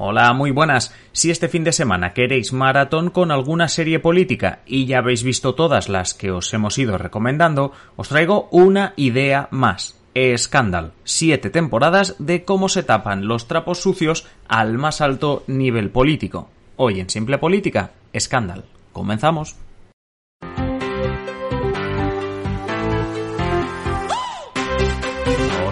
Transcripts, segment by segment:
Hola, muy buenas. Si este fin de semana queréis maratón con alguna serie política y ya habéis visto todas las que os hemos ido recomendando, os traigo una idea más. Scandal. Siete temporadas de cómo se tapan los trapos sucios al más alto nivel político. Hoy en Simple Política, Scandal. Comenzamos.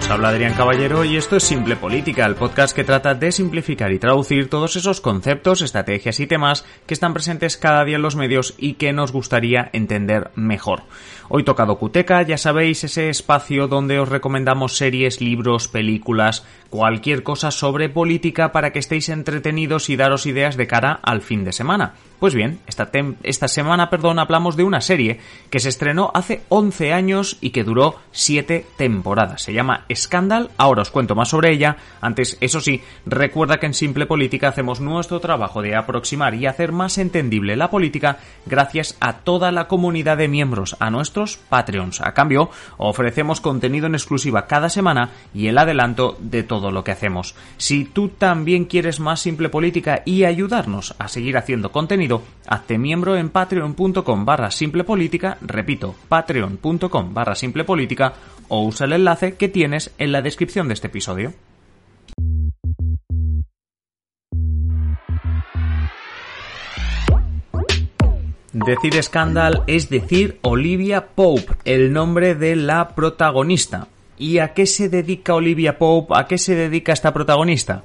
Habla Adrián Caballero y esto es Simple Política, el podcast que trata de simplificar y traducir todos esos conceptos, estrategias y temas que están presentes cada día en los medios y que nos gustaría entender mejor. Hoy toca Docuteca, ya sabéis, ese espacio donde os recomendamos series, libros, películas, cualquier cosa sobre política para que estéis entretenidos y daros ideas de cara al fin de semana. Pues bien, esta, esta semana, perdón, hablamos de una serie que se estrenó hace 11 años y que duró 7 temporadas. Se llama Scandal, ahora os cuento más sobre ella. Antes, eso sí, recuerda que en Simple Política hacemos nuestro trabajo de aproximar y hacer más entendible la política gracias a toda la comunidad de miembros, a nuestros Patreons. A cambio, ofrecemos contenido en exclusiva cada semana y el adelanto de todo lo que hacemos. Si tú también quieres más Simple Política y ayudarnos a seguir haciendo contenido, hazte miembro en patreon.com barra simplepolítica, repito, patreon.com barra simplepolítica o usa el enlace que tienes en la descripción de este episodio. Decir Scandal es decir Olivia Pope, el nombre de la protagonista. ¿Y a qué se dedica Olivia Pope? ¿A qué se dedica esta protagonista?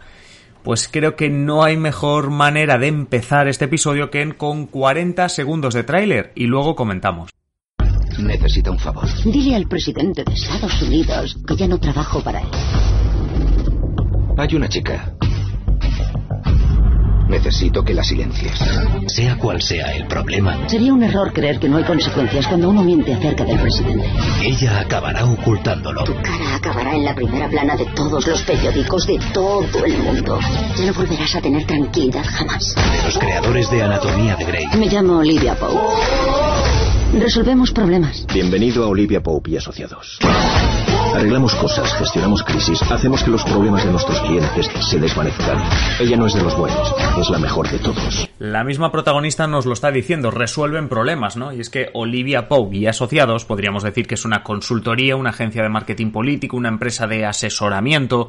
Pues creo que no hay mejor manera de empezar este episodio que con 40 segundos de tráiler y luego comentamos. Necesita un favor. Dile al presidente de Estados Unidos que ya no trabajo para él. Hay una chica. Necesito que la silencies. Sea cual sea el problema, Sería un error creer que no hay consecuencias cuando uno miente acerca del presidente. ella acabará ocultándolo. Tu cara acabará en la primera plana de todos los periódicos de todo el mundo. Ya no volverás a tener tranquilidad jamás. De los creadores de Anatomía de Grey. Me llamo Olivia Pope. Resolvemos problemas. Bienvenido a Olivia Pope y Asociados. Arreglamos cosas, gestionamos crisis, hacemos que los problemas de nuestros clientes se desvanezcan. Ella no es de los buenos, es la mejor de todos. La misma protagonista nos lo está diciendo, resuelven problemas, ¿no? Y es que Olivia Pope y Asociados, podríamos decir que es una consultoría, una agencia de marketing político, una empresa de asesoramiento.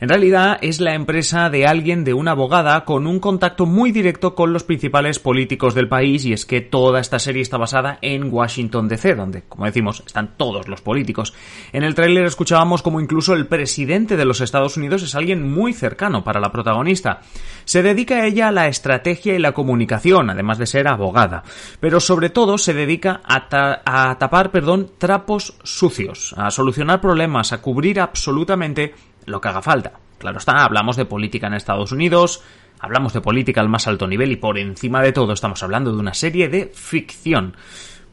En realidad es la empresa de alguien, de una abogada, con un contacto muy directo con los principales políticos del país, y es que toda esta serie está basada en Washington DC, donde, como decimos, están todos los políticos. En el escuchábamos como incluso el presidente de los Estados Unidos es alguien muy cercano para la protagonista. Se dedica a ella a la estrategia y la comunicación, además de ser abogada. Pero sobre todo se dedica a, a tapar, perdón, trapos sucios, a solucionar problemas, a cubrir absolutamente lo que haga falta. Claro está, hablamos de política en Estados Unidos, hablamos de política al más alto nivel y por encima de todo estamos hablando de una serie de ficción.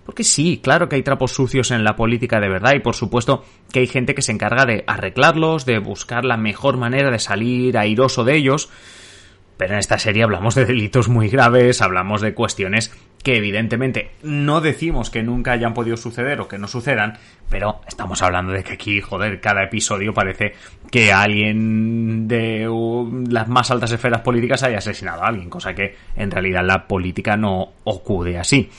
Porque sí, claro que hay trapos sucios en la política de verdad y por supuesto que hay gente que se encarga de arreglarlos, de buscar la mejor manera de salir airoso de ellos. Pero en esta serie hablamos de delitos muy graves, hablamos de cuestiones que evidentemente no decimos que nunca hayan podido suceder o que no sucedan, pero estamos hablando de que aquí, joder, cada episodio parece que alguien de las más altas esferas políticas haya asesinado a alguien, cosa que en realidad la política no ocurre así.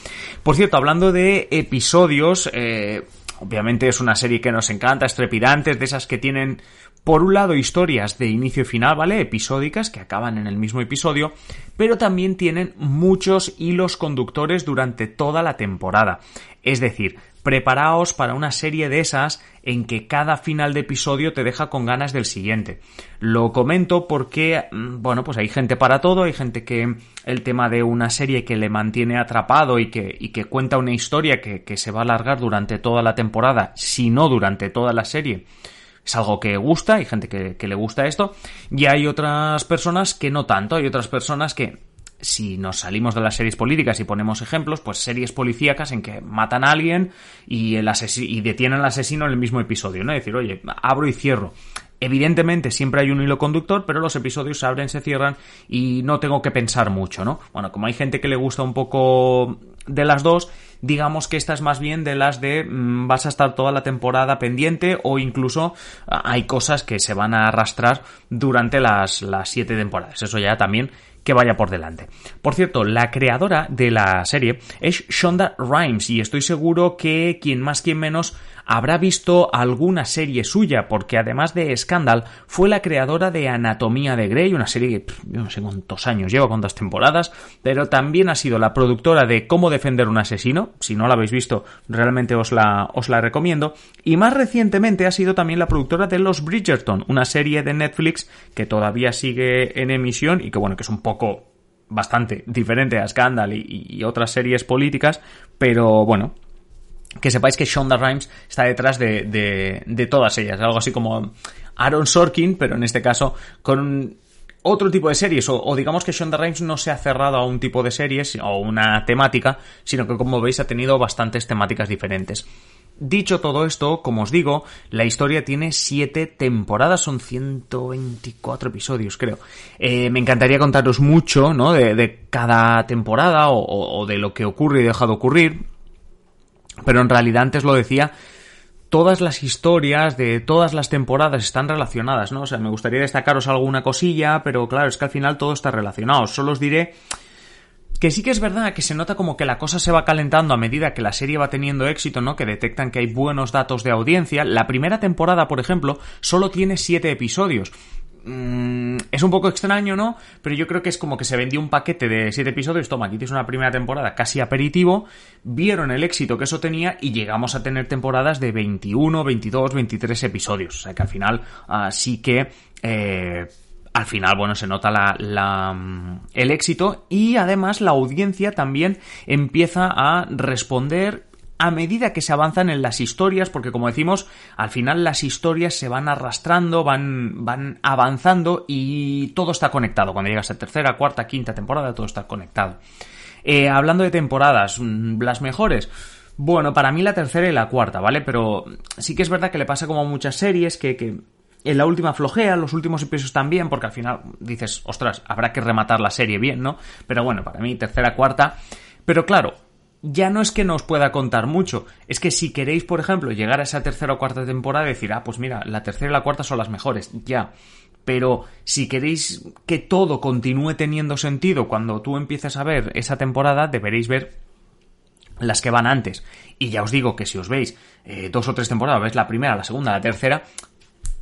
Por cierto, hablando de episodios, eh, obviamente es una serie que nos encanta, estrepidantes, de esas que tienen por un lado historias de inicio y final, ¿vale? Episódicas que acaban en el mismo episodio, pero también tienen muchos hilos conductores durante toda la temporada. Es decir, preparaos para una serie de esas en que cada final de episodio te deja con ganas del siguiente. Lo comento porque, mm, bueno, pues hay gente para todo, hay gente que el tema de una serie que le mantiene atrapado y que, y que cuenta una historia que, que se va a alargar durante toda la temporada, si no durante toda la serie, es algo que gusta, hay gente que, que le gusta esto, y hay otras personas que no tanto, hay otras personas que si nos salimos de las series políticas y ponemos ejemplos, pues series policíacas en que matan a alguien y, el y detienen al asesino en el mismo episodio, ¿no? Es decir, oye, abro y cierro. Evidentemente siempre hay un hilo conductor, pero los episodios se abren, se cierran y no tengo que pensar mucho, ¿no? Bueno, como hay gente que le gusta un poco de las dos, digamos que esta es más bien de las de mm, vas a estar toda la temporada pendiente o incluso ah, hay cosas que se van a arrastrar durante las, las siete temporadas. Eso ya también que vaya por delante. Por cierto, la creadora de la serie es Shonda Rhimes y estoy seguro que quien más quien menos habrá visto alguna serie suya, porque además de Scandal, fue la creadora de Anatomía de Grey, una serie que no sé cuántos años lleva, cuántas temporadas, pero también ha sido la productora de Cómo defender un asesino, si no la habéis visto, realmente os la, os la recomiendo, y más recientemente ha sido también la productora de Los Bridgerton, una serie de Netflix que todavía sigue en emisión y que bueno, que es un poco bastante diferente a Scandal y otras series políticas, pero bueno, que sepáis que Shonda Rhimes está detrás de, todas ellas. Algo así como Aaron Sorkin, pero en este caso con otro tipo de series. O, digamos que Shonda Rhimes no se ha cerrado a un tipo de series o una temática, sino que como veis ha tenido bastantes temáticas diferentes. Dicho todo esto, como os digo, la historia tiene siete temporadas, son 124 episodios, creo. Eh, me encantaría contaros mucho, ¿no? De, cada temporada o, de lo que ocurre y deja de ocurrir. Pero en realidad antes lo decía, todas las historias de todas las temporadas están relacionadas, ¿no? O sea, me gustaría destacaros alguna cosilla, pero claro, es que al final todo está relacionado. Solo os diré que sí que es verdad que se nota como que la cosa se va calentando a medida que la serie va teniendo éxito, ¿no? Que detectan que hay buenos datos de audiencia. La primera temporada, por ejemplo, solo tiene siete episodios. Mm, es un poco extraño, ¿no? Pero yo creo que es como que se vendió un paquete de 7 episodios. Toma, aquí tienes una primera temporada casi aperitivo. Vieron el éxito que eso tenía y llegamos a tener temporadas de 21, 22, 23 episodios. O sea que al final uh, que. Eh, al final, bueno, se nota mm, el éxito y además la audiencia también empieza a responder a medida que se avanzan en las historias, porque como decimos, al final las historias se van arrastrando, van, van avanzando y todo está conectado. Cuando llegas a tercera, cuarta, quinta temporada, todo está conectado. Eh, hablando de temporadas, mm, las mejores. Bueno, para mí la tercera y la cuarta, ¿vale? Pero sí que es verdad que le pasa como a muchas series que en la última flojea, los últimos episodios también, porque al final dices, ostras, habrá que rematar la serie bien, ¿no? Pero bueno, para mí tercera, cuarta. Pero claro, ya no es que nos pueda contar mucho, es que si queréis, por ejemplo, llegar a esa tercera o cuarta temporada decir, ah, pues mira, la tercera y la cuarta son las mejores, ya. Pero si queréis que todo continúe teniendo sentido cuando tú empieces a ver esa temporada, deberéis ver las que van antes. Y ya os digo que si os veis eh, dos o tres temporadas, ves la primera, la segunda, la tercera,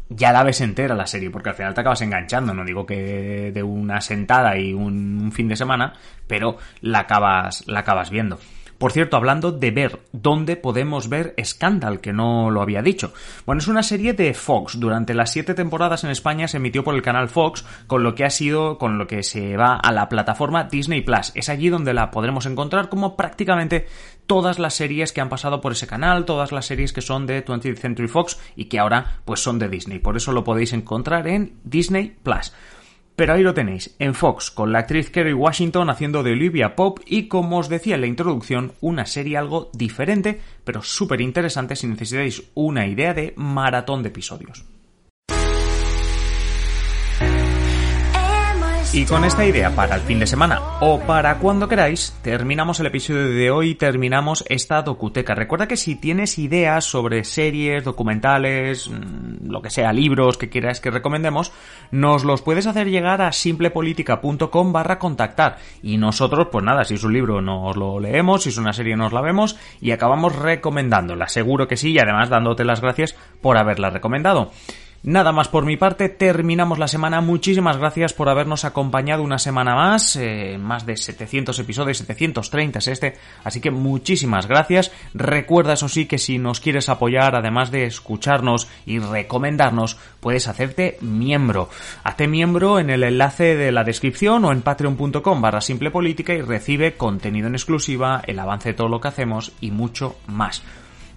ya la ves entera la serie, porque al final te acabas enganchando, no digo que de una sentada y un fin de semana, pero la acabas, la acabas viendo. Por cierto, hablando de ver, ¿dónde podemos ver Scandal? Que no lo había dicho. Bueno, es una serie de Fox. Durante las siete temporadas en España se emitió por el canal Fox, con lo que ha sido, con lo que se va a la plataforma Disney Plus. Es allí donde la podremos encontrar como prácticamente todas las series que han pasado por ese canal, todas las series que son de 20th Century Fox y que ahora pues son de Disney. Por eso lo podéis encontrar en Disney Plus. Pero ahí lo tenéis, en Fox, con la actriz Kerry Washington haciendo de Olivia Pope y, como os decía en la introducción, una serie algo diferente, pero súper interesante si necesitáis una idea de maratón de episodios. Y con esta idea para el fin de semana o para cuando queráis, terminamos el episodio de hoy, terminamos esta docuteca. Recuerda que si tienes ideas sobre series, documentales, mm, lo que sea, libros que quieras que recomendemos, nos los puedes hacer llegar a simplepolitica.com barra contactar. Y nosotros, pues nada, si es un libro nos lo leemos, si es una serie nos la vemos y acabamos recomendándola. Seguro que sí y además dándote las gracias por haberla recomendado. Nada más por mi parte, terminamos la semana. Muchísimas gracias por habernos acompañado una semana más, eh, más de 700 episodios, 730 es este, así que muchísimas gracias. Recuerda eso sí que si nos quieres apoyar, además de escucharnos y recomendarnos, puedes hacerte miembro. Hazte miembro en el enlace de la descripción o en patreon.com barra simple política y recibe contenido en exclusiva, el avance de todo lo que hacemos y mucho más.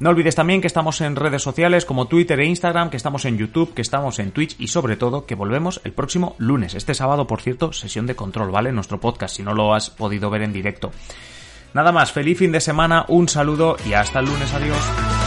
No olvides también que estamos en redes sociales como Twitter e Instagram, que estamos en YouTube, que estamos en Twitch y sobre todo que volvemos el próximo lunes. Este sábado, por cierto, sesión de control, ¿vale? Nuestro podcast, si no lo has podido ver en directo. Nada más, feliz fin de semana, un saludo y hasta el lunes, adiós.